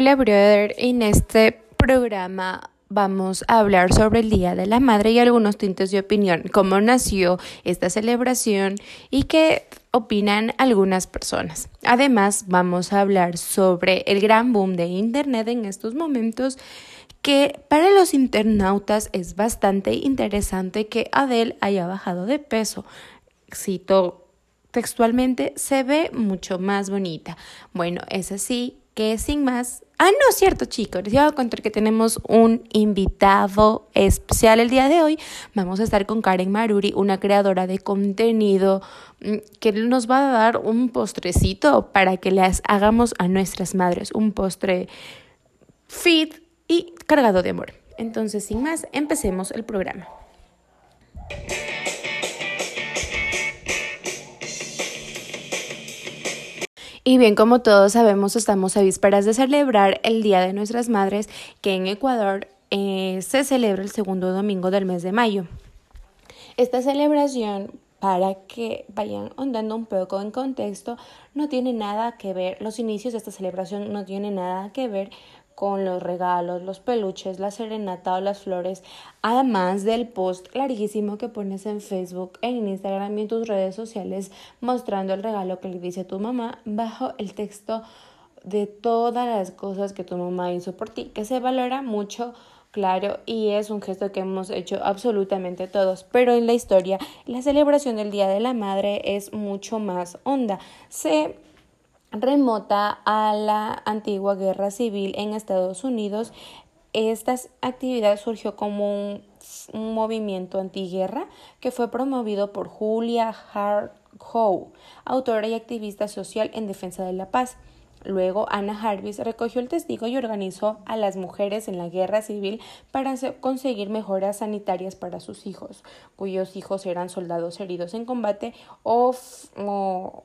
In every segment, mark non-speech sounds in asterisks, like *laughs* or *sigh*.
Hola, brother. En este programa vamos a hablar sobre el Día de la Madre y algunos tintes de opinión, cómo nació esta celebración y qué opinan algunas personas. Además, vamos a hablar sobre el gran boom de Internet en estos momentos que para los internautas es bastante interesante que Adele haya bajado de peso. Cito textualmente, se ve mucho más bonita. Bueno, es así que sin más... Ah, no, cierto, chicos. Les voy a contar que tenemos un invitado especial el día de hoy. Vamos a estar con Karen Maruri, una creadora de contenido mm, que nos va a dar un postrecito para que les hagamos a nuestras madres. Un postre fit y cargado de amor. Entonces, sin más, empecemos el programa. Y bien, como todos sabemos, estamos a vísperas de celebrar el Día de nuestras Madres, que en Ecuador eh, se celebra el segundo domingo del mes de mayo. Esta celebración, para que vayan andando un poco en contexto, no tiene nada que ver, los inicios de esta celebración no tienen nada que ver con los regalos, los peluches, la serenata o las flores, además del post larguísimo que pones en Facebook, en Instagram y en tus redes sociales mostrando el regalo que le dice tu mamá bajo el texto de todas las cosas que tu mamá hizo por ti, que se valora mucho claro, y es un gesto que hemos hecho absolutamente todos, pero en la historia la celebración del Día de la Madre es mucho más honda. Se remota a la antigua guerra civil en Estados Unidos. Esta actividad surgió como un, movimiento antiguerra que fue promovido por Julia Hart Howe, autora y activista social en defensa de la paz. Luego, Anna Jarvis recogió el testigo y organizó a las mujeres en la guerra civil para conseguir mejoras sanitarias para sus hijos, cuyos hijos eran soldados heridos en combate o,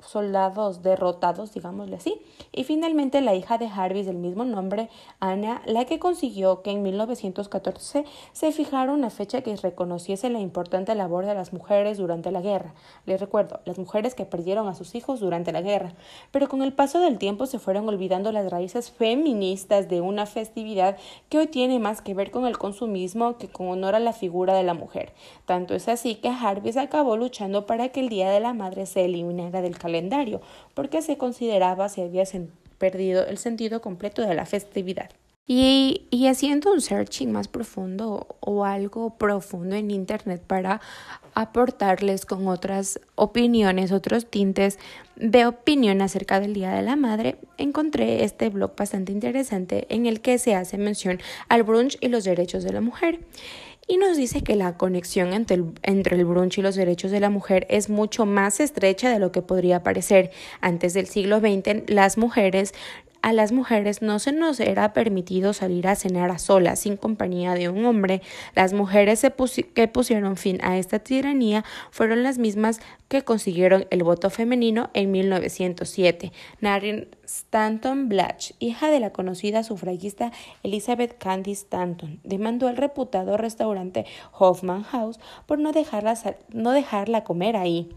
soldados derrotados, digámosle así. Y finalmente, la hija de Jarvis del mismo nombre, Anna, la que consiguió que en 1914 se fijara una fecha que reconociese la importante labor de las mujeres durante la guerra. Les recuerdo, las mujeres que perdieron a sus hijos durante la guerra. Pero con el paso del tiempo se fueron olvidando las raíces feministas de una festividad que hoy tiene más que ver con el consumismo que con honor a la figura de la mujer. Tanto es así que Jarvis acabó luchando para que el Día de la Madre se eliminara del calendario, porque se consideraba se había perdido el sentido completo de la festividad. Y, haciendo un searching más profundo o algo profundo en Internet para aportarles con otras opiniones, otros tintes de opinión acerca del Día de la Madre, encontré este blog bastante interesante en el que se hace mención al brunch y los derechos de la mujer. Y nos dice que la conexión entre el, entre el brunch y los derechos de la mujer es mucho más estrecha de lo que podría parecer. Antes del siglo XX, las mujeres a las mujeres no se nos era permitido salir a cenar a solas sin compañía de un hombre. Las mujeres que pusieron fin a esta tiranía fueron las mismas que consiguieron el voto femenino en 1907. Narin Stanton Blatch, hija de la conocida sufragista Elizabeth Candy Stanton, demandó al reputado restaurante Hoffman House por no dejarla, no dejarla comer ahí.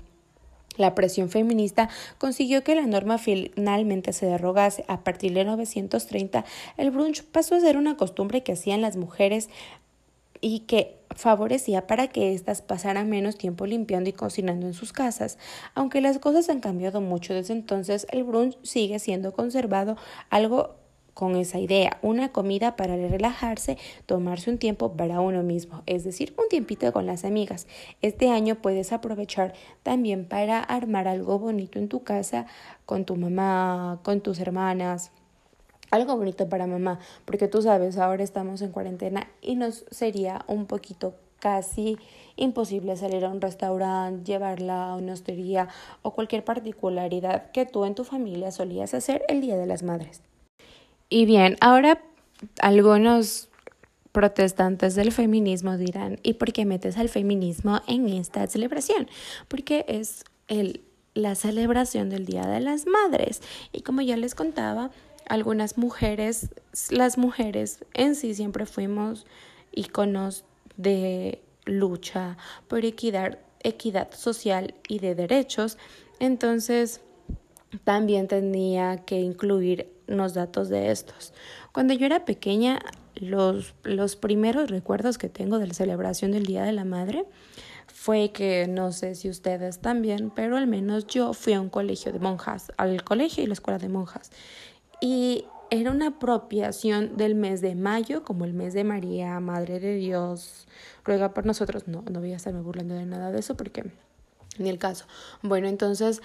La presión feminista consiguió que la norma finalmente se derogase. A partir de 1930, el brunch pasó a ser una costumbre que hacían las mujeres y que favorecía para que éstas pasaran menos tiempo limpiando y cocinando en sus casas. Aunque las cosas han cambiado mucho desde entonces, el brunch sigue siendo conservado algo con esa idea, una comida para relajarse, tomarse un tiempo para uno mismo, es decir, un tiempito con las amigas. Este año puedes aprovechar también para armar algo bonito en tu casa con tu mamá, con tus hermanas, algo bonito para mamá, porque tú sabes, ahora estamos en cuarentena y nos sería un poquito casi imposible salir a un restaurante, llevarla a una hostería o cualquier particularidad que tú en tu familia solías hacer el Día de las Madres. Y bien, ahora algunos protestantes del feminismo dirán, ¿y por qué metes al feminismo en esta celebración? Porque es el, la celebración del Día de las Madres. Y como ya les contaba, algunas mujeres, las mujeres en sí siempre fuimos iconos de lucha por equidad, equidad social y de derechos. Entonces, también tenía que incluir los datos de estos. Cuando yo era pequeña, los, los primeros recuerdos que tengo de la celebración del Día de la Madre fue que no sé si ustedes también, pero al menos yo fui a un colegio de monjas, al colegio y la escuela de monjas. Y era una apropiación del mes de mayo, como el mes de María, Madre de Dios, ruega por nosotros. No, no voy a estarme burlando de nada de eso porque ni el caso. Bueno, entonces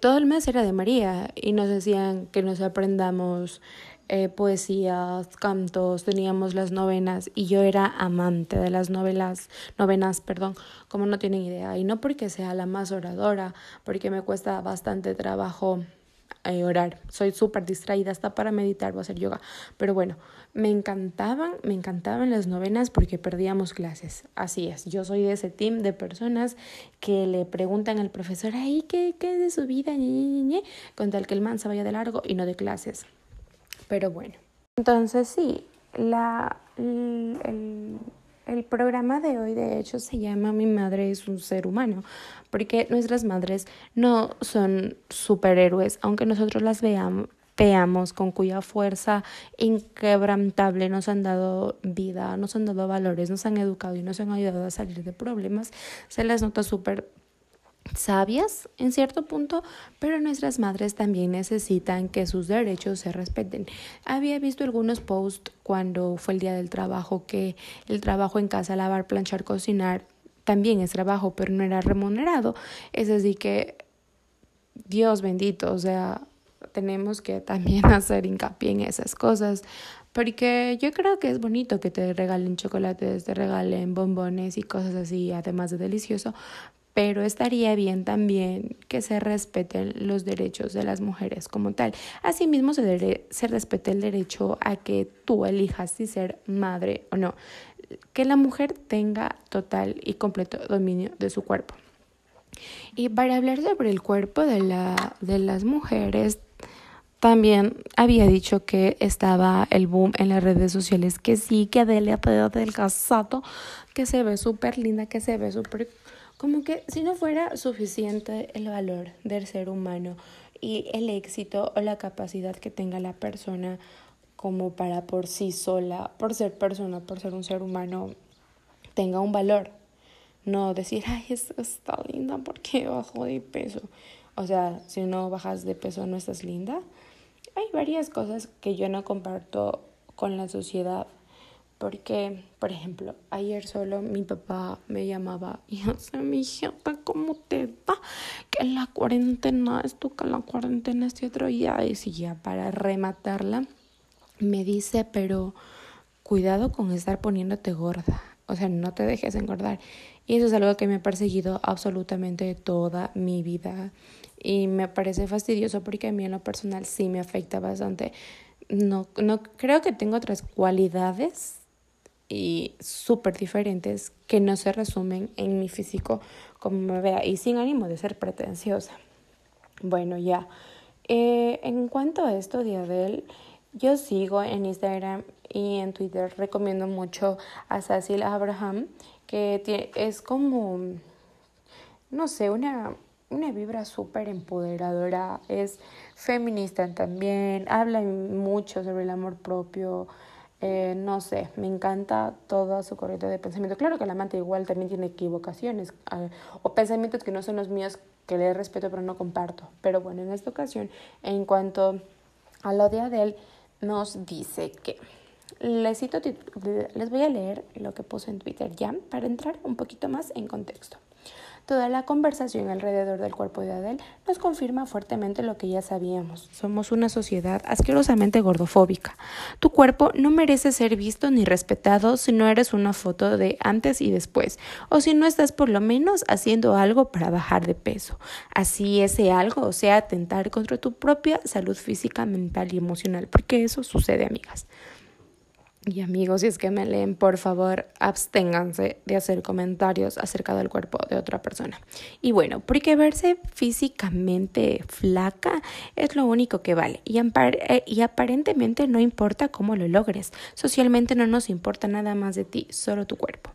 todo el mes era de María y nos decían que nos aprendamos eh, poesías, cantos, teníamos las novenas y yo era amante de las novelas, novenas, perdón, como no tienen idea. Y no porque sea la más oradora, porque me cuesta bastante trabajo eh, orar. Soy súper distraída hasta para meditar o hacer yoga. Pero bueno, me encantaban, me encantaban las novenas porque perdíamos clases. Así es, yo soy de ese team de personas que le preguntan al profesor, ay, ¿qué, qué es de su vida? con tal que el man se vaya de largo y no de clases. Pero bueno. Entonces sí, la, el programa de hoy de hecho se llama Mi madre es un ser humano, porque nuestras madres no son superhéroes, aunque nosotros las veamos, veamos con cuya fuerza inquebrantable nos han dado vida, nos han dado valores, nos han educado y nos han ayudado a salir de problemas, se les nota súper sabias en cierto punto, pero nuestras madres también necesitan que sus derechos se respeten. Había visto algunos posts cuando fue el día del trabajo que el trabajo en casa, lavar, planchar, cocinar, también es trabajo, pero no era remunerado. Es así que, Dios bendito, o sea, tenemos que también *laughs* hacer hincapié en esas cosas. Porque yo creo que es bonito que te regalen chocolates, te regalen bombones y cosas así, además de delicioso, pero estaría bien también que se respeten los derechos de las mujeres como tal. Asimismo, se, se respete el derecho a que tú elijas si ser madre o no, que la mujer tenga total y completo dominio de su cuerpo. Y para hablar sobre el cuerpo de, la, de las mujeres, también había dicho que estaba el boom en las redes sociales, que sí, que Adelia del casato, que se ve súper linda, que se ve súper como que si no fuera suficiente el valor del ser humano y el éxito o la capacidad que tenga la persona como para por sí sola, por ser persona, por ser un ser humano, tenga un valor. No decir, ay, es, está linda porque bajó de peso. O sea, si no bajas de peso no estás linda. Hay varias cosas que yo no comparto con la sociedad porque, por ejemplo, ayer solo mi papá me llamaba y sé, mi hija, ¿cómo te va? Que la cuarentena esto, que la cuarentena este otro. Y ya para rematarla, me dice, pero cuidado con estar poniéndote gorda. O sea, no te dejes engordar. Y eso es algo que me ha perseguido absolutamente toda mi vida. Y me parece fastidioso porque a mí en lo personal sí me afecta bastante. No, no creo que tengo otras cualidades y súper diferentes que no se resumen en mi físico como me vea y sin ánimo de ser pretenciosa. Bueno, ya. Eh, en cuanto a esto de yo sigo en Instagram y en Twitter, recomiendo mucho a Cecil Abraham, que es como, no sé, una, una vibra súper empoderadora, es feminista también, habla mucho sobre el amor propio, eh, no sé, me encanta toda su corriente de pensamiento. Claro que la amante igual también tiene equivocaciones o pensamientos que no son los míos, que le respeto pero no comparto. Pero bueno, en esta ocasión, en cuanto a lo de Adele, nos dice que, les, cito, les voy a leer lo que puso en Twitter ya para entrar un poquito más en contexto. Toda la conversación alrededor del cuerpo de Adele nos confirma fuertemente lo que ya sabíamos. Somos una sociedad asquerosamente gordofóbica. Tu cuerpo no merece ser visto ni respetado si no eres una foto de antes y después, o si no estás por lo menos haciendo algo para bajar de peso. Así ese algo, o sea, atentar contra tu propia salud física, mental y emocional, porque eso sucede, amigas. Y amigos, si es que me leen, por favor, absténganse de hacer comentarios acerca del cuerpo de otra persona. Y bueno, porque verse físicamente flaca es lo único que vale. Y, eh, y aparentemente no importa cómo lo logres. Socialmente no nos importa nada más de ti, solo tu cuerpo.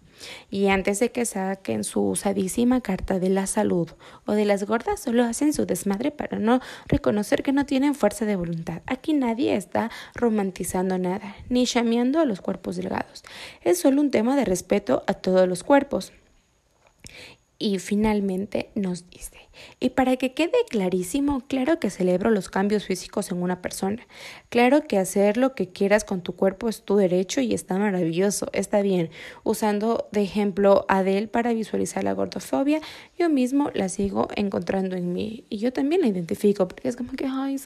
Y antes de que saquen su usadísima carta de la salud o de las gordas, solo hacen su desmadre para no reconocer que no tienen fuerza de voluntad. Aquí nadie está romantizando nada, ni llameando a los cuerpos delgados. Es solo un tema de respeto a todos los cuerpos. Y finalmente nos dice, y para que quede clarísimo, claro que celebro los cambios físicos en una persona. Claro que hacer lo que quieras con tu cuerpo es tu derecho y está maravilloso, está bien. Usando de ejemplo a Adele para visualizar la gordofobia, yo mismo la sigo encontrando en mí. Y yo también la identifico, porque es como que, ay,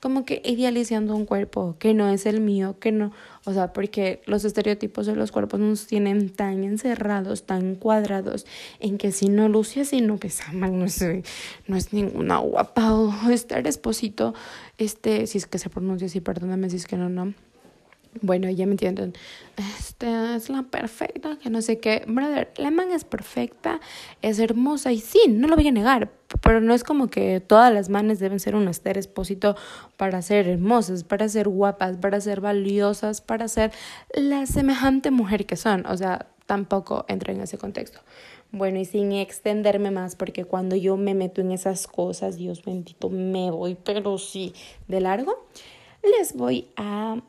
como que idealizando un cuerpo que no es el mío, que no, o sea, porque los estereotipos de los cuerpos nos tienen tan encerrados, tan cuadrados, en que si no luce así, no pesa no es, no es ninguna guapa o estar esposito, este, si es que se pronuncia así, perdóname si es que no, no. Bueno, ya me entienden. Esta es la perfecta, que no sé qué. Brother, la man es perfecta, es hermosa y sí, no lo voy a negar. Pero no es como que todas las manes deben ser un ester expósito para ser hermosas, para ser guapas, para ser valiosas, para ser la semejante mujer que son. O sea, tampoco entra en ese contexto. Bueno, y sin extenderme más, porque cuando yo me meto en esas cosas, Dios bendito, me voy, pero sí, de largo, les voy a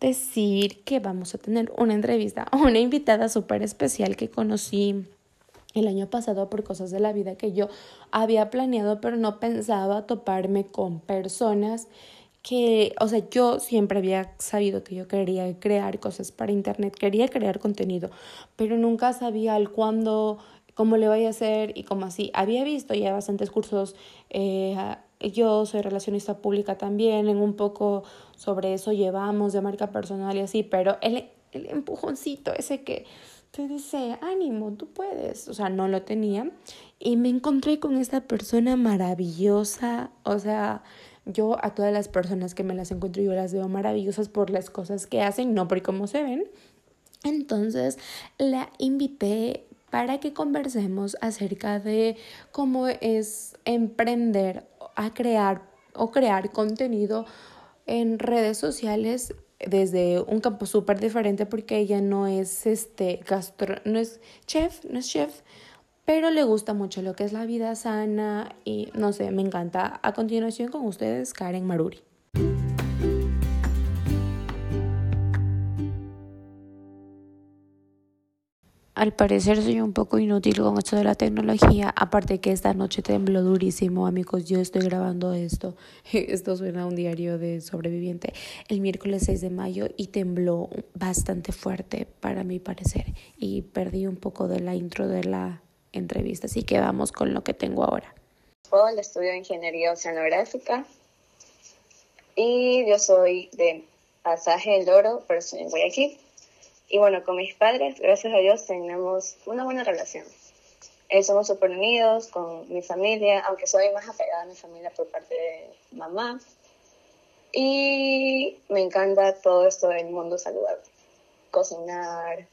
decir que vamos a tener una entrevista *laughs* una invitada súper especial que conocí el año pasado por cosas de la vida que yo había planeado, pero no pensaba toparme con personas que, o sea, yo siempre había sabido que yo quería crear cosas para internet, quería crear contenido, pero nunca sabía al cuándo, cómo le voy a hacer y cómo así. Había visto ya bastantes cursos eh, yo soy relacionista pública también, en un poco sobre eso llevamos de marca personal y así, pero el, el empujoncito ese que te dice, ánimo, tú puedes, o sea, no lo tenía. Y me encontré con esta persona maravillosa, o sea, yo a todas las personas que me las encuentro yo las veo maravillosas por las cosas que hacen, no por cómo se ven. Entonces la invité para que conversemos acerca de cómo es emprender a crear o crear contenido en redes sociales desde un campo súper diferente porque ella no es este gastro, no es chef, no es chef, pero le gusta mucho lo que es la vida sana y no sé, me encanta. A continuación con ustedes, Karen Maruri. Al parecer soy un poco inútil con esto de la tecnología, aparte que esta noche tembló durísimo, amigos, yo estoy grabando esto, *laughs* esto suena a un diario de sobreviviente, el miércoles 6 de mayo y tembló bastante fuerte para mi parecer. Y perdí un poco de la intro de la entrevista, así que vamos con lo que tengo ahora. Hola, estudio Ingeniería Oceanográfica. Y yo soy de Pasaje del Oro, pero soy en. Y bueno, con mis padres, gracias a Dios, tenemos una buena relación. Eh, somos súper unidos con mi familia, aunque soy más apegada a mi familia por parte de mamá. Y me encanta todo esto del mundo saludable. Cocinar.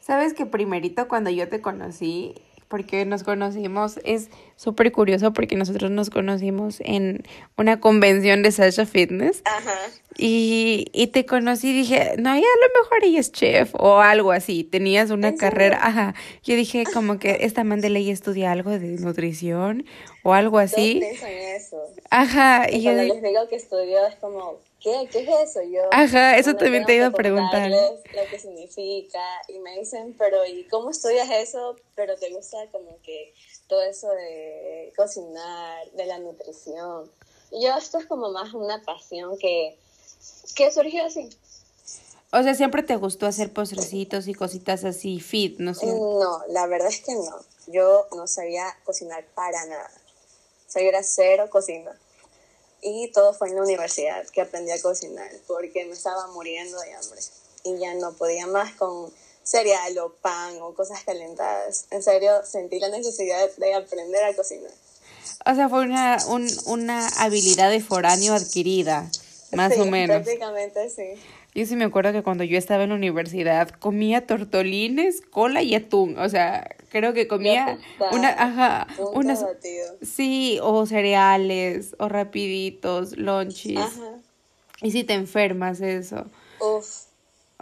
Sabes que primerito cuando yo te conocí, porque nos conocimos, es súper curioso porque nosotros nos conocimos en una convención de Sasha Fitness. Ajá. Y, y te conocí y dije, no, ya a lo mejor ella es chef o algo así. Tenías una carrera, ajá. Yo dije como que esta man de ley estudia algo de nutrición o algo así. eso. Ajá. Y, cuando les digo que estudió es como, ¿qué? ¿Qué es eso? Yo, Ajá, eso también te iba a preguntar. Lo que significa y me dicen, pero ¿y cómo estudias eso? Pero te gusta como que todo eso de cocinar, de la nutrición. Y yo esto es como más una pasión que, que surgió así. O sea, siempre te gustó hacer postrecitos y cositas así fit, ¿no sé? No, la verdad es que no. Yo no sabía cocinar para nada. Sabía cero cocina. Y todo fue en la universidad que aprendí a cocinar porque me estaba muriendo de hambre y ya no podía más con cereal o pan o cosas calentadas. En serio, sentí la necesidad de aprender a cocinar. O sea, fue una, un, una habilidad de foráneo adquirida, más o menos. Prácticamente sí. Yo sí me acuerdo que cuando yo estaba en la universidad comía tortolines, cola y atún. O sea, creo que comía una, ajá, unas, sí, o cereales, o rapiditos, lonchis. Ajá. Y si te enfermas eso. Uf,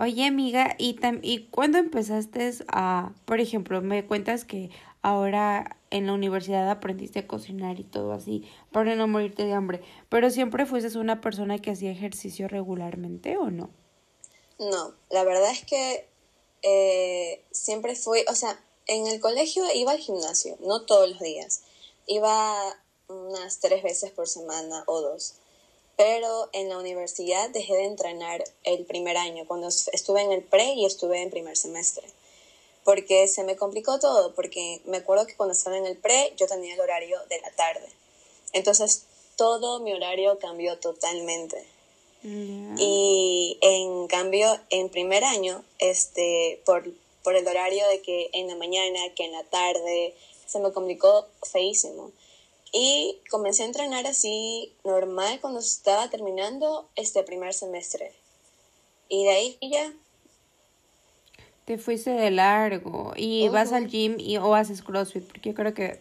Oye, amiga, ¿y, tam ¿y cuándo empezaste a, por ejemplo, me cuentas que ahora en la universidad aprendiste a cocinar y todo así para no morirte de hambre, pero siempre fuiste una persona que hacía ejercicio regularmente o no? No, la verdad es que eh, siempre fui, o sea, en el colegio iba al gimnasio, no todos los días, iba unas tres veces por semana o dos. Pero en la universidad dejé de entrenar el primer año, cuando estuve en el pre y estuve en primer semestre, porque se me complicó todo, porque me acuerdo que cuando estaba en el pre yo tenía el horario de la tarde, entonces todo mi horario cambió totalmente. Y en cambio, en primer año, este, por, por el horario de que en la mañana, que en la tarde, se me complicó feísimo. Y comencé a entrenar así normal cuando estaba terminando este primer semestre. Y de ahí ya. Te fuiste de largo. ¿Y vas al gym y, o haces CrossFit? Porque yo creo que...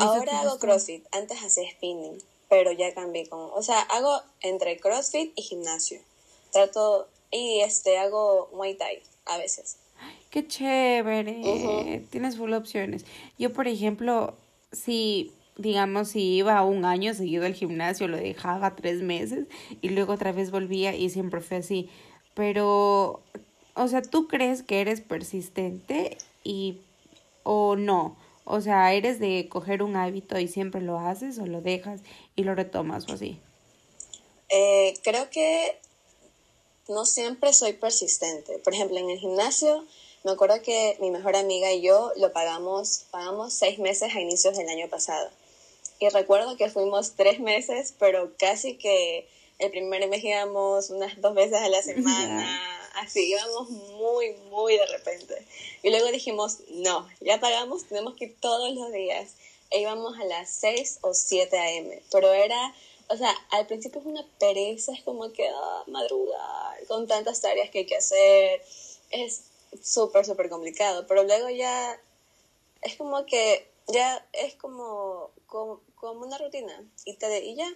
Ahora hago CrossFit. Antes hacía spinning. Pero ya cambié con... O sea, hago entre CrossFit y gimnasio. Trato... Y este, hago Muay Thai a veces. Qué chévere. Tienes full opciones. Yo, por ejemplo, si digamos, si iba un año seguido al gimnasio, lo dejaba tres meses y luego otra vez volvía y siempre fue así. Pero, o sea, ¿tú crees que eres persistente y o no? O sea, ¿eres de coger un hábito y siempre lo haces o lo dejas y lo retomas o así? Eh, creo que no siempre soy persistente. Por ejemplo, en el gimnasio, me acuerdo que mi mejor amiga y yo lo pagamos, pagamos seis meses a inicios del año pasado. Y recuerdo que fuimos tres meses, pero casi que el primer mes íbamos unas dos veces a la *laughs* semana, así, íbamos muy, muy de repente. Y luego dijimos, no, ya pagamos, tenemos que ir todos los días. E íbamos a las 6 o 7 a.m. Pero era, o sea, al principio es una pereza, es como que ah, madrugar con tantas tareas que hay que hacer. Es súper, súper complicado. Pero luego ya es como que, ya es como, como como una rutina y, te, y ya,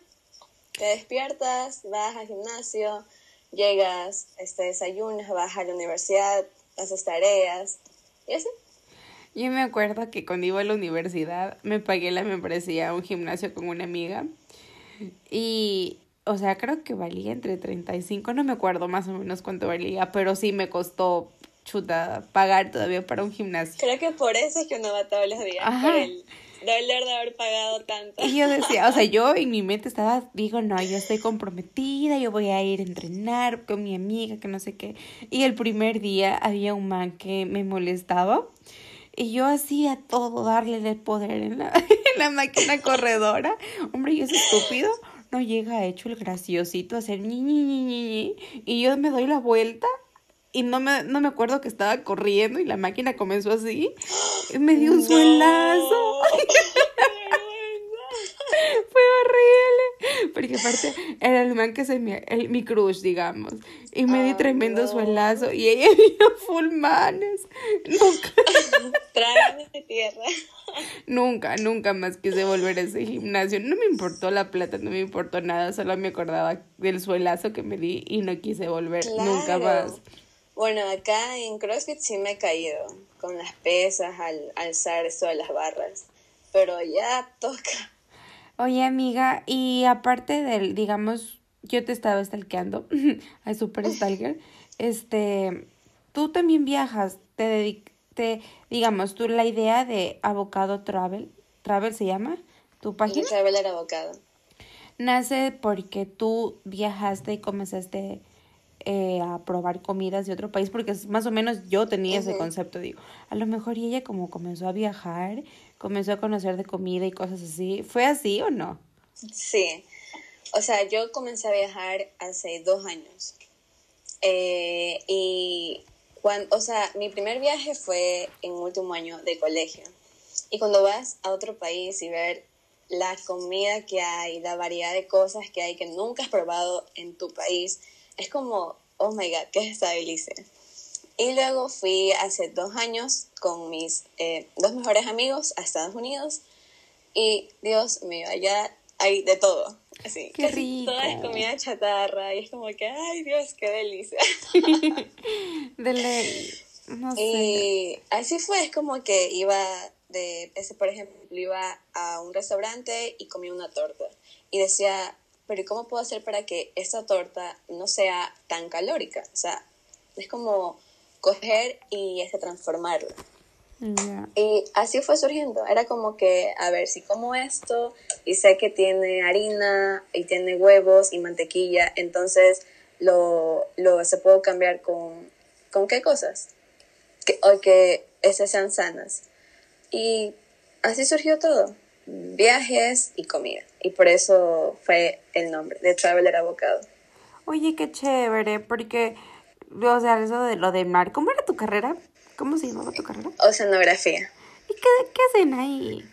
te despiertas, vas al gimnasio, llegas, este, desayunas, vas a la universidad, haces tareas y así. Yo me acuerdo que cuando iba a la universidad me pagué la membresía a un gimnasio con una amiga y, o sea, creo que valía entre 35, no me acuerdo más o menos cuánto valía, pero sí me costó chuta pagar todavía para un gimnasio. Creo que por eso es que uno va todos los días, por el dolor de haber pagado tanto. Y yo decía, o sea, *laughs* yo en mi mente estaba, digo, no, yo estoy comprometida, yo voy a ir a entrenar con mi amiga, que no sé qué. Y el primer día había un man que me molestaba. Y yo hacía todo, darle el poder en la, *laughs* en la máquina corredora. Hombre, y ese estúpido no llega hecho el graciosito a hacer ñi, ñi, ñi, ñi, Y yo me doy la vuelta y no me, no me acuerdo que estaba corriendo y la máquina comenzó así. Me dio un suelazo. *laughs* *laughs* Fue horrible. Porque aparte era el man que se me, el, mi crush, digamos. Y me di tremendo suelazo. Y ella *laughs* vio full manes. Nunca. De tierra. Nunca, nunca más quise volver a ese gimnasio. No me importó la plata, no me importó nada. Solo me acordaba del suelazo que me di y no quise volver nunca más. Bueno, acá en CrossFit sí me he caído con las pesas al alzar esto de las barras, pero ya toca. Oye, amiga, y aparte del, digamos, yo te estaba stalkeando, *laughs* a Super Stalker, *laughs* este, tú también viajas, te, te, digamos, tú la idea de Avocado Travel, Travel se llama, tu página. Traveler Avocado. Nace porque tú viajaste y comenzaste eh, a probar comidas de otro país, porque más o menos yo tenía ese concepto, digo, a lo mejor y ella como comenzó a viajar, comenzó a conocer de comida y cosas así, ¿fue así o no? Sí, o sea, yo comencé a viajar hace dos años. Eh, y cuando, o sea, mi primer viaje fue en último año de colegio. Y cuando vas a otro país y ver la comida que hay, la variedad de cosas que hay que nunca has probado en tu país, es como, oh my god, ¿qué es esta delicia? Y luego fui hace dos años con mis eh, dos mejores amigos a Estados Unidos y Dios mío, allá hay de todo. Así, Qué casi rico. toda es comida chatarra y es como que, ay Dios, qué delicia. *laughs* De ley. No sé. Y así fue, es como que iba de, ese, por ejemplo, iba a un restaurante y comía una torta. Y decía, pero ¿y cómo puedo hacer para que esta torta no sea tan calórica? O sea, es como coger y este, transformarla. Y así fue surgiendo. Era como que, a ver, si como esto y sé que tiene harina y tiene huevos y mantequilla, entonces lo, lo se puedo cambiar con, ¿con qué cosas? Que, o que esas sean sanas. Y así surgió todo. Viajes y comida. Y por eso fue el nombre de Traveler Avocado. Oye, qué chévere, porque, o sea, eso de lo de mar, ¿cómo era tu carrera? ¿Cómo se llamaba tu carrera? Oceanografía. ¿Y qué, qué hacen ahí?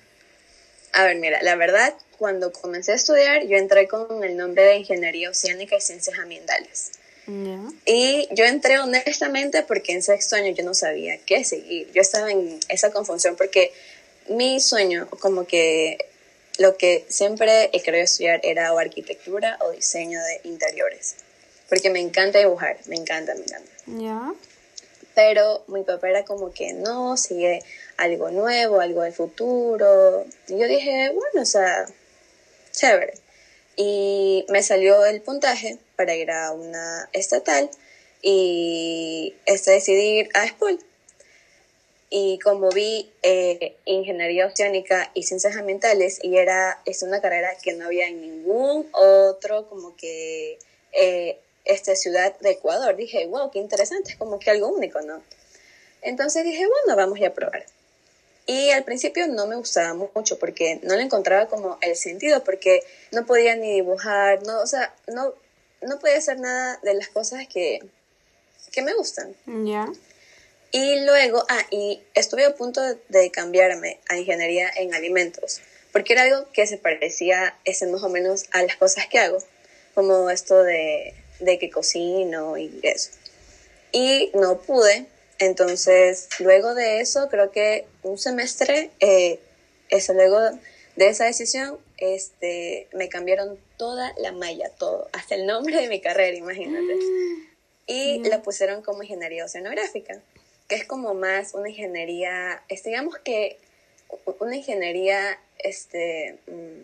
A ver, mira, la verdad, cuando comencé a estudiar, yo entré con el nombre de Ingeniería Oceánica y Ciencias Ambientales. Y yo entré honestamente porque en sexto año yo no sabía qué seguir. Yo estaba en esa confusión porque mi sueño, como que lo que siempre he querido estudiar era o arquitectura o diseño de interiores. Porque me encanta dibujar, me encanta, me encanta. Ya. Pero mi papá era como que no, sigue algo nuevo, algo del futuro. Y yo dije, bueno, o sea, chévere. Y me salió el puntaje para ir a una estatal y este decidí ir a SPOL. Y como vi eh, ingeniería oceánica y ciencias ambientales y era es una carrera que no había en ningún otro como que eh, esta ciudad de Ecuador, dije, wow, qué interesante, es como que algo único, ¿no? Entonces dije, bueno, vamos a probar. Y al principio no me gustaba mucho porque no le encontraba como el sentido, porque no podía ni dibujar, no, o sea, no, no podía hacer nada de las cosas que, que me gustan. Ya. Y luego, ah, y estuve a punto de, cambiarme a ingeniería en alimentos, porque era algo que se parecía ese más o menos a las cosas que hago, como esto de, de que cocino y eso. Y no pude, entonces luego de eso, creo que un semestre, eh, eso luego de esa decisión, este, me cambiaron toda la malla, todo, hasta el nombre de mi carrera, imagínate. Y Ya. la pusieron como ingeniería oceanográfica, que es como más una ingeniería, digamos que una ingeniería, este, mm,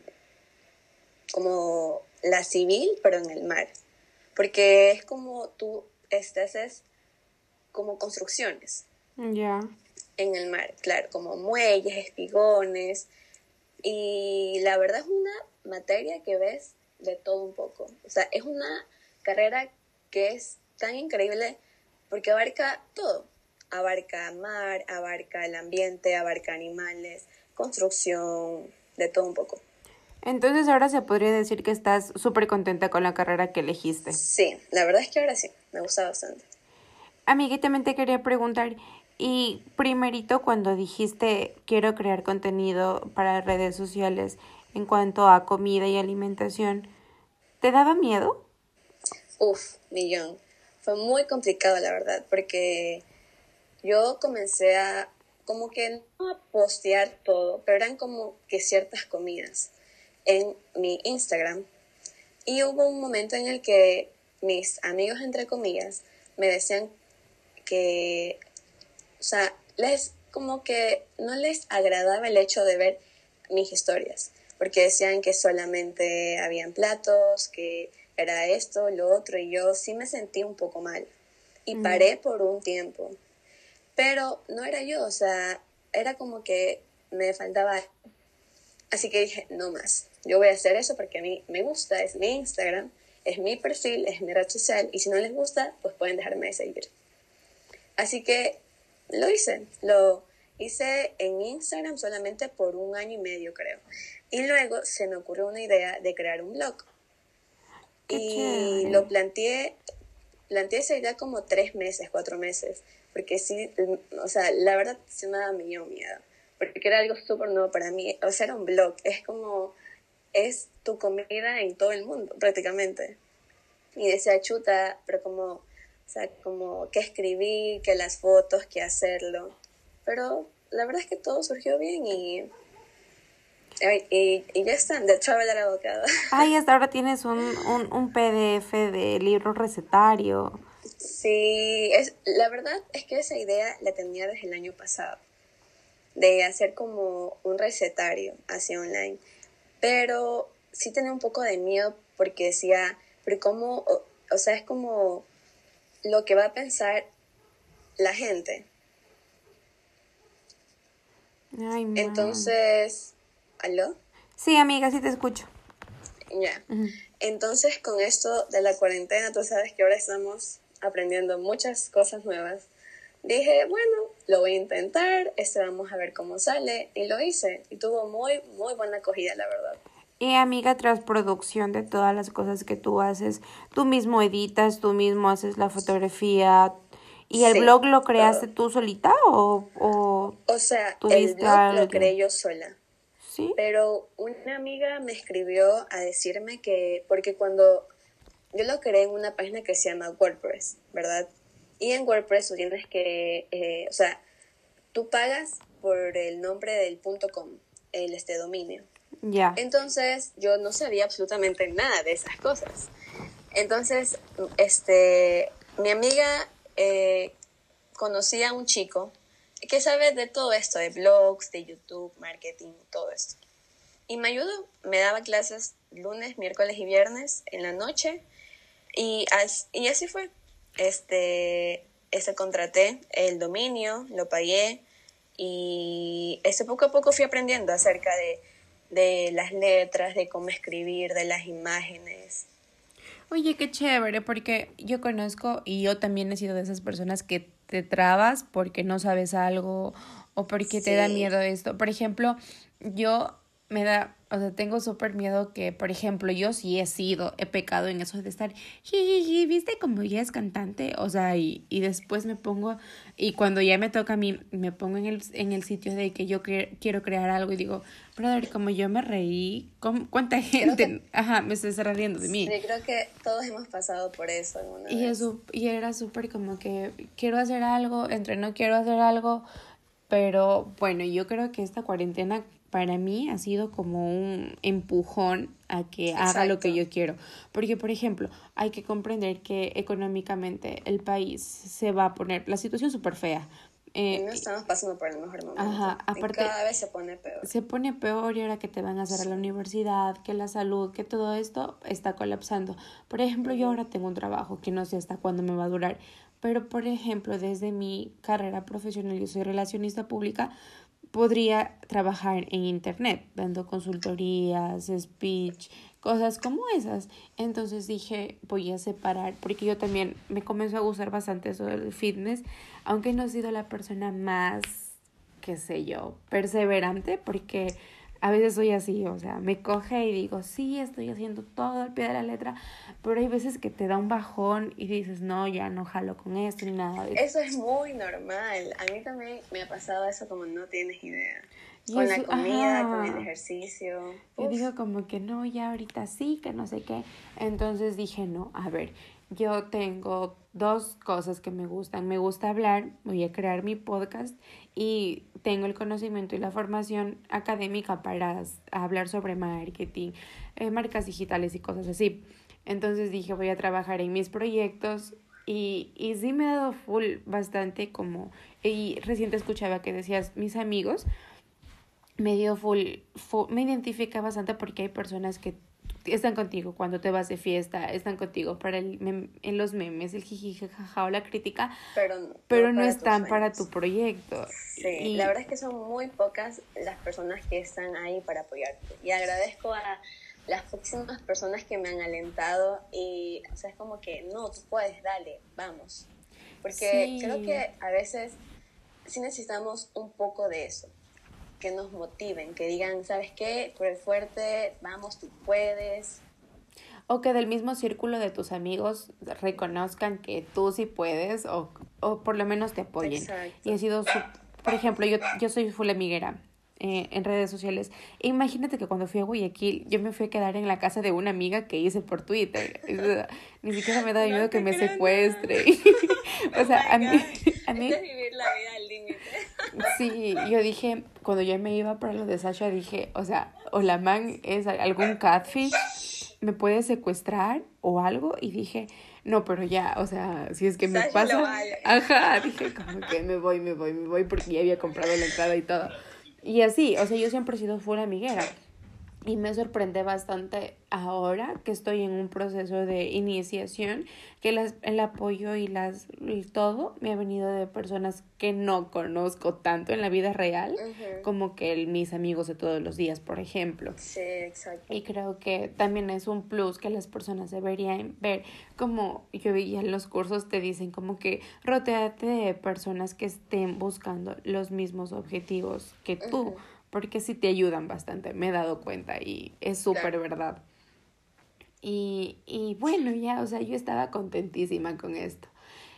como la civil, pero en el mar. Porque es como tú este, haces como construcciones Ya. en el mar, claro, como muelles, espigones. Y la verdad es una materia que ves de todo un poco. O sea, es una carrera que es tan increíble porque abarca todo. Abarca mar, abarca el ambiente, abarca animales, construcción, de todo un poco. Entonces ahora se podría decir que estás súper contenta con la carrera que elegiste. Sí, la verdad es que ahora sí, me gusta bastante. Amiga, y también te quería preguntar, y primerito cuando dijiste quiero crear contenido para redes sociales en cuanto a comida y alimentación, ¿te daba miedo? Uf, millón. Fue muy complicado, la verdad, porque yo comencé a, como que no a postear todo, pero eran como que ciertas comidas en mi Instagram. Y hubo un momento en el que mis amigos, entre comillas, me decían que, o sea, les, como que no les agradaba el hecho de ver mis historias, porque decían que solamente habían platos, que era esto, lo otro, y yo sí me sentí un poco mal. Y paré por un tiempo. Pero no era yo, o sea, era como que me faltaba. Así que dije, no más. Yo voy a hacer eso porque a mí me gusta, es mi Instagram, es mi perfil, es mi red social, y si no les gusta, pues pueden dejarme de seguir. Así que lo hice, lo hice en Instagram solamente por un año y medio, creo. Y luego se me ocurrió una idea de crear un blog. Y lo planteé, planteé esa idea como tres meses, cuatro meses, porque sí, o sea, la verdad sí me daba medio miedo, porque era algo súper nuevo para mí, o sea, era un blog, es como, es tu comida en todo el mundo, prácticamente. Y decía, chuta, pero como, o sea, como que escribir, que las fotos, que hacerlo. Pero la verdad es que todo surgió bien y Y, y ya están, de Traveler Avocado. Ay, *laughs* hasta ahora tienes un, un, un PDF de libro recetario. Sí, es, la verdad es que esa idea la tenía desde el año pasado, de hacer como un recetario así online. Pero sí tenía un poco de miedo porque decía, pero cómo, o, o sea, es como lo que va a pensar la gente. Ay, ma. Entonces, ¿aló? Sí, amiga, sí te escucho. Ya. Entonces, con esto de la cuarentena, tú sabes que ahora estamos aprendiendo muchas cosas nuevas. Dije, bueno, lo voy a intentar, este vamos a ver cómo sale, y lo hice, y tuvo muy, muy buena acogida, la verdad. Y amiga, tras producción de todas las cosas que tú haces, tú mismo editas, tú mismo haces la fotografía. ¿Y el Sí, blog lo creaste todo. tú solita o, o O sea, el ¿Tuviste blog lo alguien? creé yo sola. sí? Pero una amiga me escribió a decirme que, porque cuando yo lo creé en una página que se llama WordPress, ¿verdad? Y en WordPress tú tienes que, eh, o sea, tú pagas por el nombre del punto .com, el este dominio. Ya. Entonces yo no sabía absolutamente nada de esas cosas. Entonces, este, mi amiga eh, conocía a un chico que sabe de todo esto, de blogs, de YouTube, marketing, todo esto. Y me ayudó, me daba clases lunes, miércoles y viernes en la noche. Y, as- y así fue. Este, este contraté el dominio, lo pagué y este poco a poco fui aprendiendo acerca de, de las letras, de cómo escribir, de las imágenes. Oye, qué chévere, porque yo conozco y yo también he sido de esas personas que te trabas porque no sabes algo o porque te da miedo esto. Por ejemplo, yo me da, o sea, tengo súper miedo que, por ejemplo, yo sí he sido, he pecado en eso de estar, jijiji, ¿viste como ya es cantante? O sea, y, y después me pongo, y cuando ya me toca a mí, me pongo en el, en el sitio de que yo cre- quiero crear algo y digo, brother, como yo me reí, ¿cómo- ¿cuánta gente, ajá, me está riendo de mí? Sí, creo que todos hemos pasado por eso alguna Y, vez. eso, y era súper como que quiero hacer algo, entre no quiero hacer algo, pero bueno, yo creo que esta cuarentena para mí ha sido como un empujón a que haga lo que Exacto. yo quiero. Porque, por ejemplo, hay que comprender que económicamente el país se va a poner, la situación súper fea. Eh, no estamos pasando por el mejor momento. Ajá, aparte- cada vez se pone peor. se pone peor y ahora que te van a hacer a la universidad, que la salud, que todo esto está colapsando. Por ejemplo, yo ahora tengo un trabajo que no sé hasta cuándo me va a durar, pero por ejemplo, desde mi carrera profesional, yo soy relacionista pública, podría trabajar en internet, dando consultorías, speech, cosas como esas. Entonces dije, voy a separar, porque yo también me comenzó a gustar bastante eso del fitness, aunque no he sido la persona más qué sé yo, perseverante, porque a veces soy así, o sea, me coge y digo, sí, estoy haciendo todo al pie de la letra, pero hay veces que te da un bajón y dices, no, ya no jalo con esto ni nada eso. Es muy normal. A mí también me ha pasado eso como no tienes idea. Y Con eso- la comida, con el ejercicio. Y Uf. digo como que no, ya ahorita sí, que no sé qué. Entonces dije, no, a ver, yo tengo dos cosas que me gustan. Me gusta hablar, voy a crear mi podcast y tengo el conocimiento y la formación académica para hablar sobre marketing, eh, marcas digitales y cosas así. Entonces dije, voy a trabajar en mis proyectos y, y sí me ha dado full bastante como, y recién te escuchaba que decías, mis amigos, me dio full- me identifica bastante porque hay personas que están contigo cuando te vas de fiesta, están contigo para el mem- en los memes, el jiji, jajaja o la crítica, Pero, pero no, para están para tu proyecto. Sí, Y- la verdad es que son muy pocas las personas que están ahí para apoyarte. Y agradezco a las próximas personas que me han alentado y, o sea, es como que, no, tú puedes, dale, vamos. Porque Sí. creo que a veces sí necesitamos un poco de eso, que nos motiven, que digan, ¿sabes qué? Tú eres fuerte, vamos, tú puedes. O que del mismo círculo de tus amigos reconozcan que tú sí puedes o, o por lo menos te apoyen. Exacto. Y ha sido, su- por ejemplo, yo, yo soy full amiguera eh, en redes sociales. E imagínate que cuando fui a Guayaquil, yo me fui a quedar en la casa de una amiga que hice por Twitter. O sea, *laughs* Ni siquiera me da No miedo que te me secuestre. *laughs* o Oh sea, my a mí, a mí, Esto es vivir la vida. Sí, yo dije, cuando yo me iba para lo de Sasha, dije, o sea, o la man es algún catfish, me puede secuestrar o algo. Y dije, no, pero ya, o sea, si es que me pasa. Ajá, dije, como que me voy, me voy, me voy, porque ya había comprado la entrada y todo. Y así, o sea, yo siempre he sido full amiguera. Y me sorprende bastante ahora que estoy en un proceso de iniciación, que las, el apoyo y las todo me ha venido de personas que no conozco tanto en la vida real, como que el, mis amigos de todos los días, por ejemplo. Sí, exacto. Y creo que también es un plus que las personas deberían ver, como yo veía en los cursos te dicen como que roteate de personas que estén buscando los mismos objetivos que tú porque sí te ayudan bastante, me he dado cuenta y es súper verdad. Y, y bueno, ya, o sea, yo estaba contentísima con esto.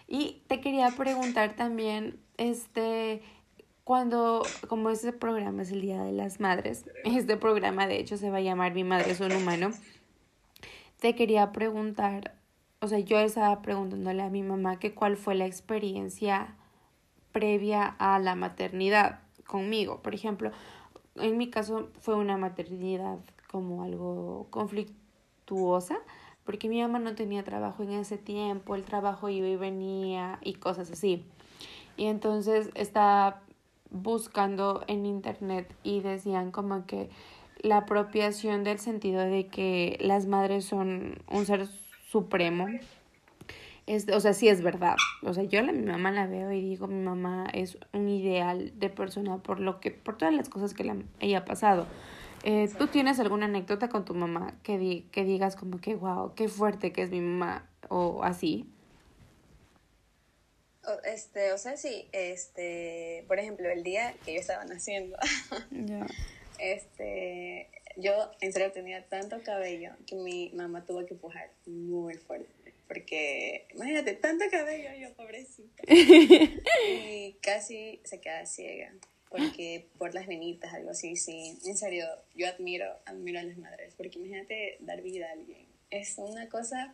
Y te quería preguntar también, este, cuando, como este programa es el Día de las Madres, este programa de hecho se va a llamar Mi Madre es un Humano, te quería preguntar, o sea, yo estaba preguntándole a mi mamá que cuál fue la experiencia previa a la maternidad conmigo. Por ejemplo, en mi caso fue una maternidad como algo conflictuosa, porque mi mamá no tenía trabajo en ese tiempo, el trabajo iba y venía y cosas así. Y entonces estaba buscando en internet y decían como que la apropiación del sentido de que las madres son un ser supremo es, o sea, sí es verdad. O sea, yo a mi mamá la veo y digo, mi mamá es un ideal de persona por lo que, por todas las cosas que la, ella ha pasado. Eh, ¿Tú tienes alguna anécdota con tu mamá que, di, que digas como que, wow, qué fuerte que es mi mamá o así? Este, o sea, sí, este, por ejemplo, el día que yo estaba naciendo, *laughs* este, yo en serio tenía tanto cabello que mi mamá tuvo que pujar muy fuerte porque imagínate, tanto cabello yo, pobrecita. *laughs* y casi se queda ciega, porque por las venitas, algo así, sí. En serio, yo admiro, admiro a las madres, porque imagínate dar vida a alguien. Es una cosa,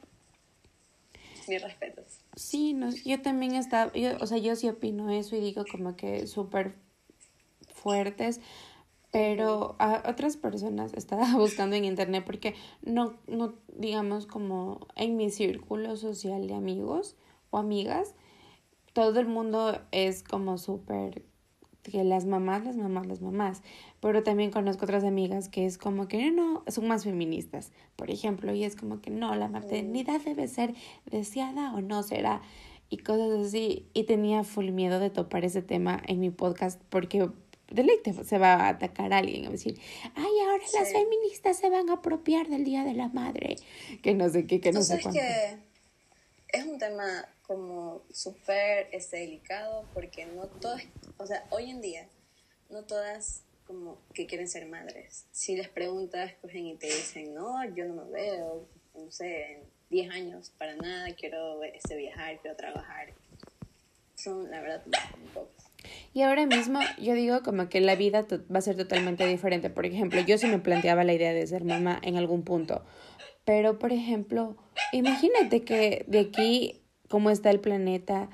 mis respetos. Sí, no, yo también estaba, yo, o sea, yo sí opino eso y digo como que súper fuertes, pero a otras personas estaba *laughs* buscando en internet porque no, no, digamos como en mi círculo social de amigos o amigas, todo el mundo es como súper que las mamás, las mamás, las mamás, pero también conozco otras amigas que es como que no, son más feministas, por ejemplo, y es como que no, la maternidad debe ser deseada o no será, y cosas así, y tenía full miedo de topar ese tema en mi podcast porque deleite se va a atacar a alguien, a decir, ay, ahora las feministas se van a apropiar del Día de la Madre, que no sé qué, que no sé cuánto. que es un tema como súper este, delicado porque no todas, o sea, hoy en día, no todas como que quieren ser madres. Si les preguntas, cogen y te dicen, no, yo no me veo, no sé, en 10 años, para nada, quiero este, viajar, quiero trabajar. Son, la verdad, un poco y ahora mismo yo digo como que la vida va a ser totalmente diferente. Por ejemplo, yo sí me planteaba la idea de ser mamá en algún punto. Pero, por ejemplo, imagínate que de aquí, como está el planeta,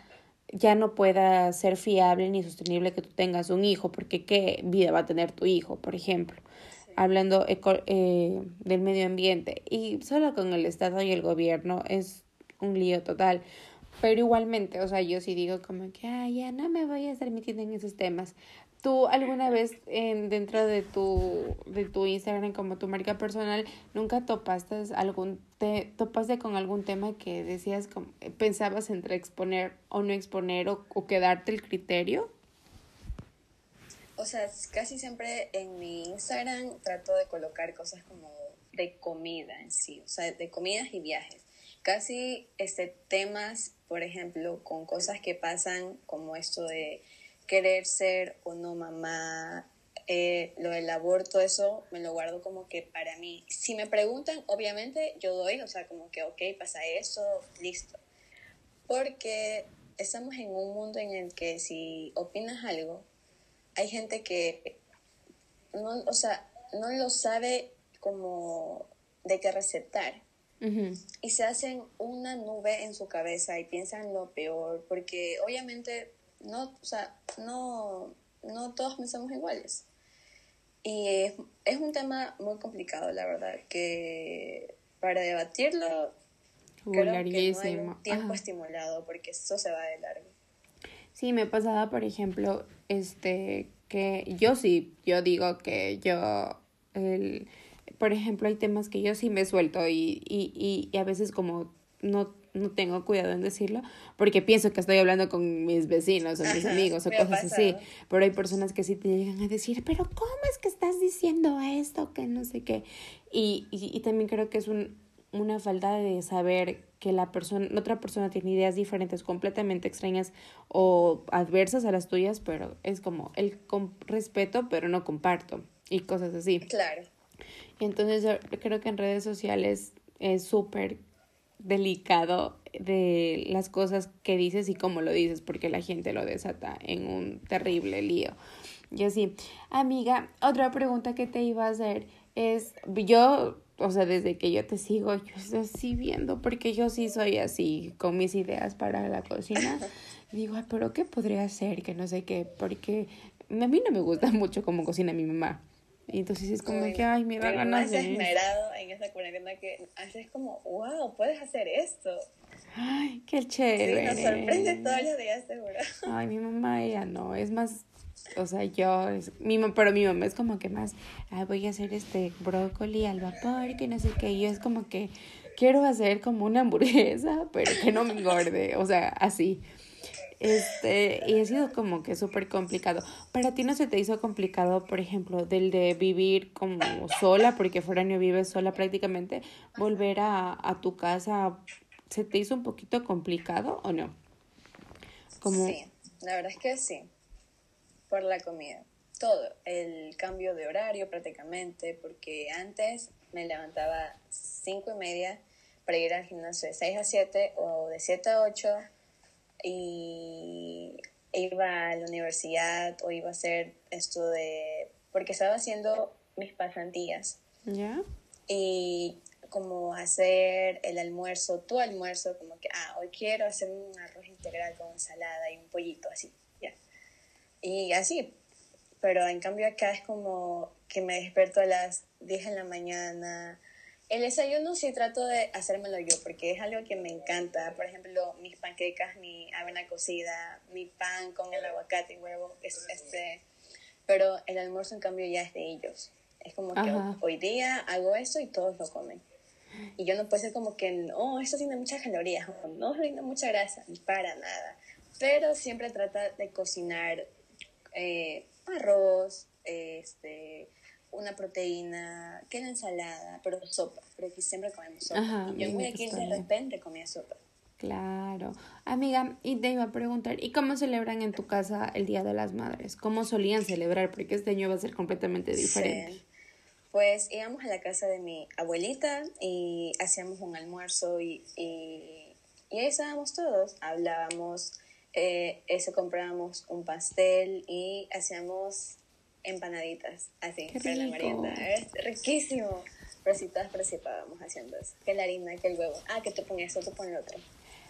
ya no pueda ser fiable ni sostenible que tú tengas un hijo, porque qué vida va a tener tu hijo, por ejemplo, hablando eh, del medio ambiente. Y solo con el Estado y el gobierno es un lío total. Pero igualmente, o sea, yo sí digo como que, ay, ya no me voy a estar metiendo en esos temas. ¿Tú alguna vez en, dentro de tu, de tu Instagram como tu marca personal nunca topaste algún te topaste con algún tema que decías como, pensabas entre exponer o no exponer o, o quedarte el criterio? O sea, casi siempre en mi Instagram trato de colocar cosas como de comida en sí, o sea, de comidas y viajes. Casi este temas por ejemplo, con cosas que pasan como esto de querer ser o no mamá, eh, lo del aborto, eso me lo guardo como que para mí. Si me preguntan, obviamente yo doy, o sea, como que, ok, pasa eso, listo. Porque estamos en un mundo en el que si opinas algo, hay gente que, no, o sea, no lo sabe como de qué recetar y se hacen una nube en su cabeza y piensan lo peor, porque obviamente no, o sea, no, no todos pensamos iguales. Y es, es un tema muy complicado, la verdad, que para debatirlo creo que no hay un tiempo estimulado porque eso se va de largo. Sí, me pasaba, por ejemplo, este, que yo sí, yo digo que yo, el, por ejemplo, hay temas que yo sí me suelto y, y, y, y a veces como no no tengo cuidado en decirlo porque pienso que estoy hablando con mis vecinos o mis amigos o cosas así. Pero hay personas que sí te llegan a decir, pero ¿cómo es que estás diciendo esto? Que no sé qué. Y, y, y también creo que es un, una falta de saber que la persona, otra persona tiene ideas diferentes, completamente extrañas o adversas a las tuyas, pero es como el respeto, pero no comparto y cosas así. Claro. Y entonces creo que en redes sociales es súper delicado de las cosas que dices y cómo lo dices, porque la gente lo desata en un terrible lío. Y así, amiga, otra pregunta que te iba a hacer es, yo, o sea, desde que yo te sigo, yo estoy así viendo, porque yo sí soy así con mis ideas para la cocina. *laughs* Digo, pero ¿qué podría hacer? Que no sé qué, porque a mí no me gusta mucho cómo cocina mi mamá. Y entonces es como que, ay, me da ganas de... esmerado en esa cuarentena que haces como, wow, puedes hacer esto. Ay, qué chévere. Sí, nos sorprende todos los días, seguro. *laughs* Ay, mi mamá, ella no, es más, o sea, yo, es, mi, pero mi mamá es como que más, ay, voy a hacer este brócoli al vapor, que no sé qué, y yo es como que quiero hacer como una hamburguesa, pero que no me engorde, o sea, así. Este, y ha sido como que súper complicado. ¿Para ti no se te hizo complicado, por ejemplo, del de vivir como sola, porque foráneo vives sola prácticamente, volver a, a tu casa, ¿se te hizo un poquito complicado o no? Como... Sí, la verdad es que sí, por la comida. Todo, el cambio de horario prácticamente, porque antes me levantaba cinco y media para ir al gimnasio de 6 a 7 o de 7 a 8 y iba a la universidad o iba a hacer esto de... porque estaba haciendo mis pasantías. ¿Ya? Y como hacer el almuerzo, tu almuerzo, como que, ah, hoy quiero hacer un arroz integral con ensalada y un pollito, así, ya. Y así, pero en cambio acá es como que me despierto a las 10 de la mañana, el desayuno sí trato de hacérmelo yo porque es algo que me encanta. Por ejemplo, mis panquecas, mi avena cocida, mi pan con el aguacate y huevo. este, pero el almuerzo en cambio ya es de ellos. Es como que hoy día hago esto y todos lo comen. Y yo no puedo ser como que, no, esto tiene muchas calorías, o no, tiene mucha grasa, para nada. Pero siempre trata de cocinar eh, arroz, este, una proteína, que la ensalada, pero sopa, pero aquí siempre comemos sopa. y yo muy aquí de repente comía sopa. Claro. Amiga, y te iba a preguntar, ¿y cómo celebran en tu casa el Día de las Madres? ¿Cómo solían celebrar? Porque este año va a ser completamente diferente. Pues íbamos a la casa de mi abuelita y hacíamos un almuerzo y, y, y ahí estábamos todos, hablábamos, eh, eso comprábamos un pastel y hacíamos empanaditas, así, para la merienda. Es riquísimo. Si todas participábamos haciendo eso. Que la harina, que el huevo. Ah, que tú pones eso, tú pones otro.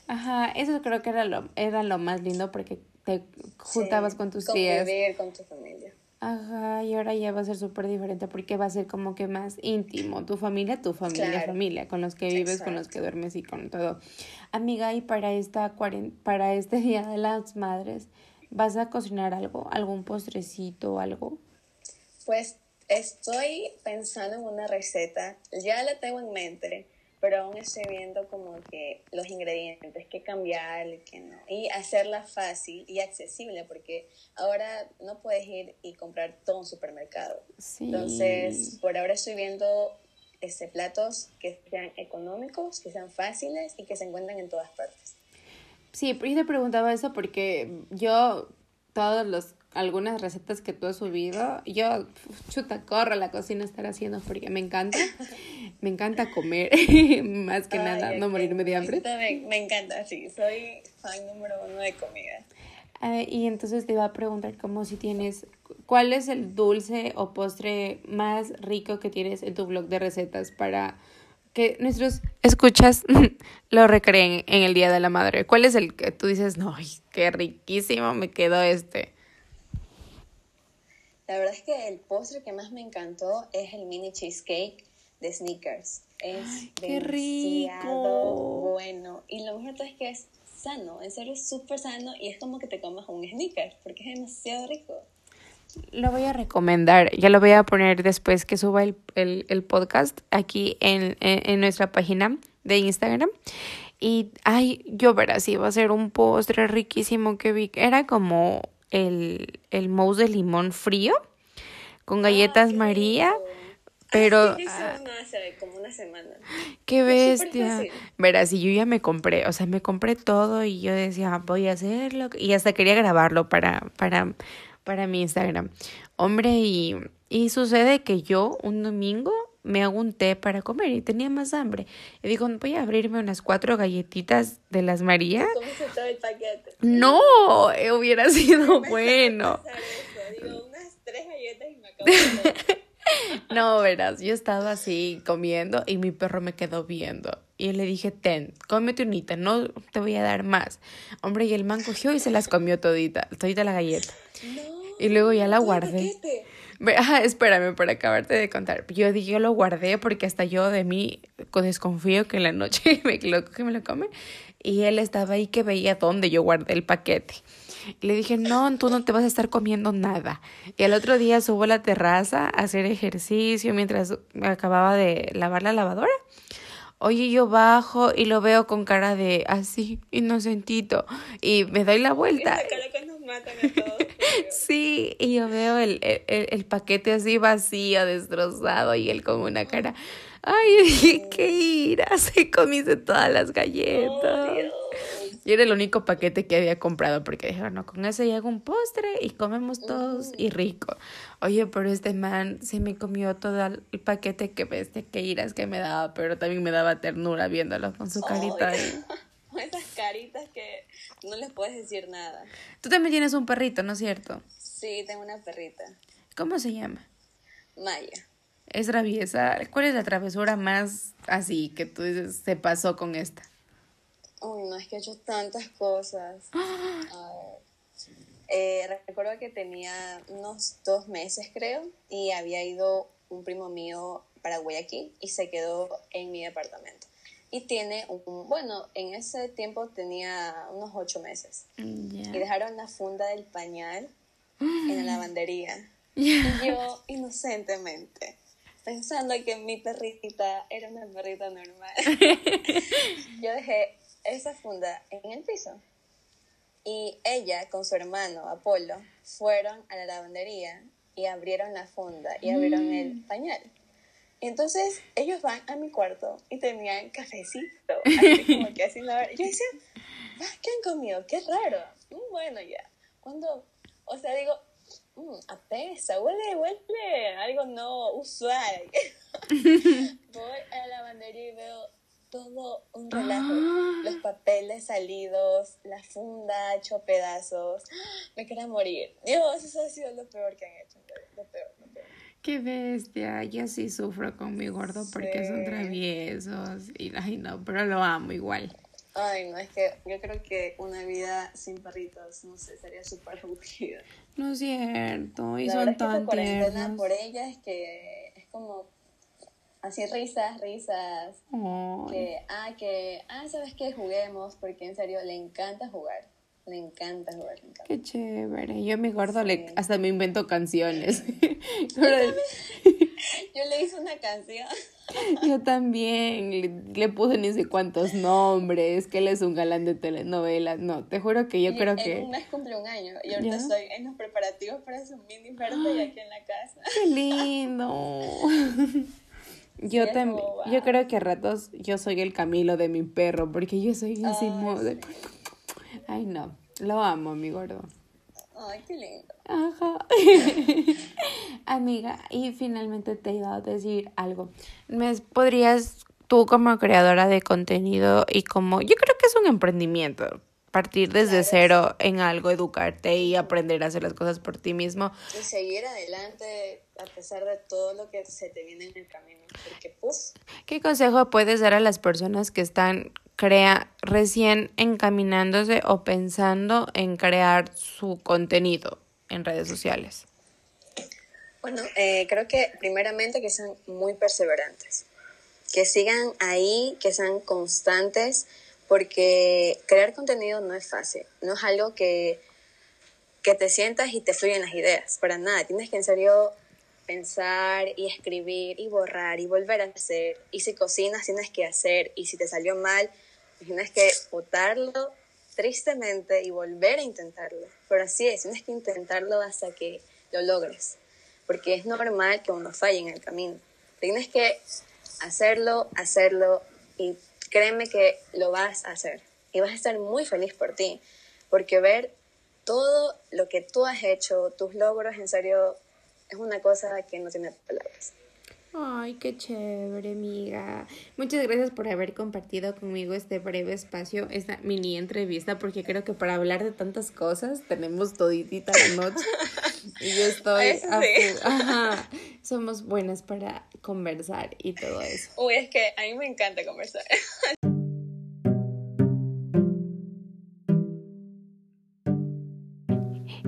Ajá, eso creo que era lo, era lo más lindo porque te juntabas con tus tías. con tu familia. Ajá, y ahora ya va a ser súper diferente porque va a ser como que más íntimo. Tu familia, tu familia, familia, con los que vives, con los que duermes y con todo. Amiga, y para, esta para este *laughs* Día de las Madres, ¿Vas a cocinar algo? ¿Algún postrecito o algo? Pues estoy pensando en una receta, ya la tengo en mente, pero aún estoy viendo como que los ingredientes, qué cambiar, qué no, y hacerla fácil y accesible, porque ahora no puedes ir y comprar todo un supermercado. Entonces, por ahora estoy viendo este, platos que sean económicos, que sean fáciles y que se encuentren en todas partes. Sí, yo te preguntaba eso porque yo, todos los, algunas recetas que tú has subido, yo, chuta, corro a la cocina a estar haciendo porque me encanta, me encanta comer, *laughs* más que nada, no morirme de hambre. Me, me, encanta, sí, soy fan número uno de comida. Y entonces te iba a preguntar como si tienes, ¿cuál es el dulce o postre más rico que tienes en tu blog de recetas para que nuestros escuchas *laughs* lo recreen en el Día de la Madre? ¿Cuál es el que tú dices, no, qué riquísimo me quedó este? La verdad es que el postre que más me encantó es el mini cheesecake de Snickers. Es qué rico. bueno. Y lo mejor es que es sano, en serio es súper sano y es como que te comas un Snickers porque es demasiado rico. Lo voy a recomendar, ya lo voy a poner después que suba el, el, podcast aquí en, en, nuestra página de Instagram. Y, ay, yo verás, iba a ser un postre riquísimo que vi. Era como el, el mousse de limón frío con galletas María. Pero. Ah, hace como una semana. Qué bestia. Verás, y yo ya me compré, o sea, me compré todo y yo decía, voy a hacerlo. Y hasta quería grabarlo para, para, para mi Instagram. Hombre, y, y sucede que yo un domingo me hago un té para comer y tenía más hambre. Y digo, voy a abrirme unas cuatro galletitas de las María. todo el paquete? No, hubiera *laughs* sido bueno. Digo, unas tres galletas y me acabo *laughs* No, verás, yo estaba así comiendo y mi perro me quedó viendo. Y le dije, ten, cómete unita, no te voy a dar más. Hombre, y el man cogió y se las comió todita, todita la galleta. y luego ya la guardé. *laughs* Ajá, espérame para acabarte de contar. Yo yo lo guardé porque hasta yo de mí desconfío que en la noche *laughs* me lo me lo come. Y él estaba ahí que veía dónde yo guardé el paquete. Le dije, no, tú no te vas a estar comiendo nada. Y el otro día subo a la terraza a hacer ejercicio mientras acababa de lavar la lavadora. Oye, yo bajo y lo veo con cara de así, inocentito. Y me doy la vuelta. *laughs* Sí, y yo veo el, el, el, paquete así vacío, destrozado, y él con una cara. Ay, *laughs* qué ira, se comiste todas las galletas. Y era el único paquete que había comprado porque dijeron, no, con ese hago un postre y comemos todos y rico. Oye, pero este man se me comió todo el paquete que bestia, que iras que me daba, pero también me daba ternura viéndolo con su carita. *laughs* Esas caritas que no les puedes decir nada. Tú también tienes un perrito, ¿no es cierto? Sí, tengo una perrita. ¿Cómo se llama? Maya. Es traviesa. ¿Cuál es la travesura más así que tú dices se pasó con esta? Uy, no, es que he hecho tantas cosas. *gasps* Eh, recuerdo que tenía unos dos meses, creo, y había ido un primo mío para Guayaquil y se quedó en mi departamento. Y tiene un, bueno, en ese tiempo tenía unos ocho meses. Y dejaron la funda del pañal en la lavandería. *gasps* Y yo, inocentemente, pensando que mi perrita era una perrita normal, *laughs* yo dejé esa funda en el piso. Y ella con su hermano Apolo fueron a la lavandería y abrieron la funda y abrieron el mm. pañal. Entonces ellos van a mi cuarto y tenían cafecito, así *laughs* como que así la Yo decía, ah, ¿qué han comido? Qué raro. Mm, bueno, ya. Cuando, o sea, digo, mmm, apesa, huele, huele, algo no usual. *laughs* Voy a la lavandería y veo todo un relajo. Ah. Los papeles salidos, la funda hecho pedazos. Me quería morir. Dios, eso ha sido lo peor que han hecho. Lo peor. Qué bestia, yo sí sufro con mi gordo porque son traviesos y ay no, pero lo amo igual. Ay, no, es que yo creo que una vida sin perritos, no sé, sería súper aburrida. No es cierto, y son tan tiernos. por ella es que es como así risas, risas. Que, ah, que, ah, ¿sabes qué? Juguemos, porque en serio le encanta jugar. Le encanta jugar, le encanta. Qué chévere. Yo a mi gordo le, hasta me invento canciones. *laughs* *laughs* Yo, le hice una canción. *laughs* Yo también le, puse ni sé cuántos nombres, que él es un galán de telenovelas. No, te juro que yo creo que... Un mes cumple un año y ahorita estoy en los preparativos para su mini birthday aquí en la casa. *gasps* ¡Qué lindo! Yo también, yo creo que a ratos yo soy el Camilo de mi perro, porque yo soy así Ay, Ay, no, lo amo, mi gordo. Ay, qué lindo. Ajá. *laughs* Amiga, y finalmente te iba a decir algo. ¿Me podrías tú como creadora de contenido y como yo creo que es un emprendimiento, partir desde cero en algo, educarte y aprender a hacer las cosas por ti mismo. Y seguir adelante a pesar de todo lo que se te viene en el camino. Porque, pues... ¿Qué consejo puedes dar a las personas que están crea recién encaminándose o pensando en crear su contenido en redes sociales? Bueno, eh, creo que primeramente que sean muy perseverantes, que sigan ahí, que sean constantes, porque crear contenido no es fácil, no es algo que, que te sientas y te fluyen las ideas, para nada, tienes que en serio pensar y escribir y borrar y volver a hacer, y si cocinas tienes que hacer, y si te salió mal, tienes que botarlo tristemente y volver a intentarlo, pero así es, tienes que intentarlo hasta que lo logres. Porque es normal que uno falle en el camino. Tienes que hacerlo, hacerlo y créeme que lo vas a hacer. Y vas a estar muy feliz por ti, porque ver todo lo que tú has hecho, tus logros, en serio, es una cosa que no tiene palabras. Ay, qué chévere, amiga. Muchas gracias por haber compartido conmigo este breve espacio, esta mini entrevista, porque creo que para hablar de tantas cosas tenemos toditita la noche. y yo estoy... Ajá. Somos buenas para conversar y todo eso. Uy, es que a mí me encanta conversar.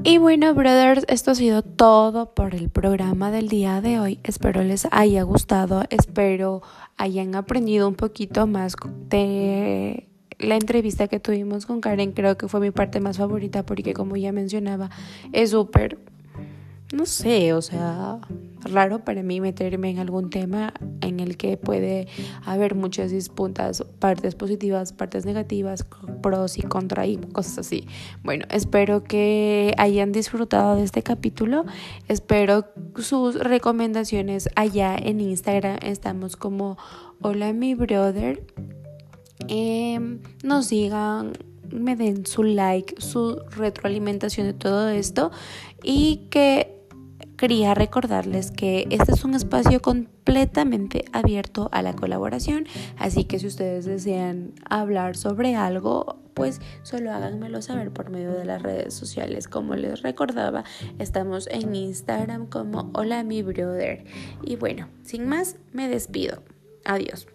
Y bueno, brothers, esto ha sido todo por el programa del día de hoy. Espero les haya gustado, espero hayan aprendido un poquito más de la entrevista que tuvimos con Karen. Creo que fue mi parte más favorita porque como ya mencionaba, es súper no sé, o sea, raro para mí meterme en algún tema en el que puede haber muchas disputas, partes positivas, partes negativas, pros y contra y cosas así. Bueno, espero que hayan disfrutado de este capítulo. Espero sus recomendaciones allá en Instagram. Estamos como hola mi brother. Em, nos sigan me den su like, su retroalimentación de todo esto y que quería recordarles que este es un espacio completamente abierto a la colaboración, así que si ustedes desean hablar sobre algo, pues solo háganmelo saber por medio de las redes sociales. Como les recordaba, estamos en Instagram como hola mi brother. Y bueno, sin más, me despido. Adiós.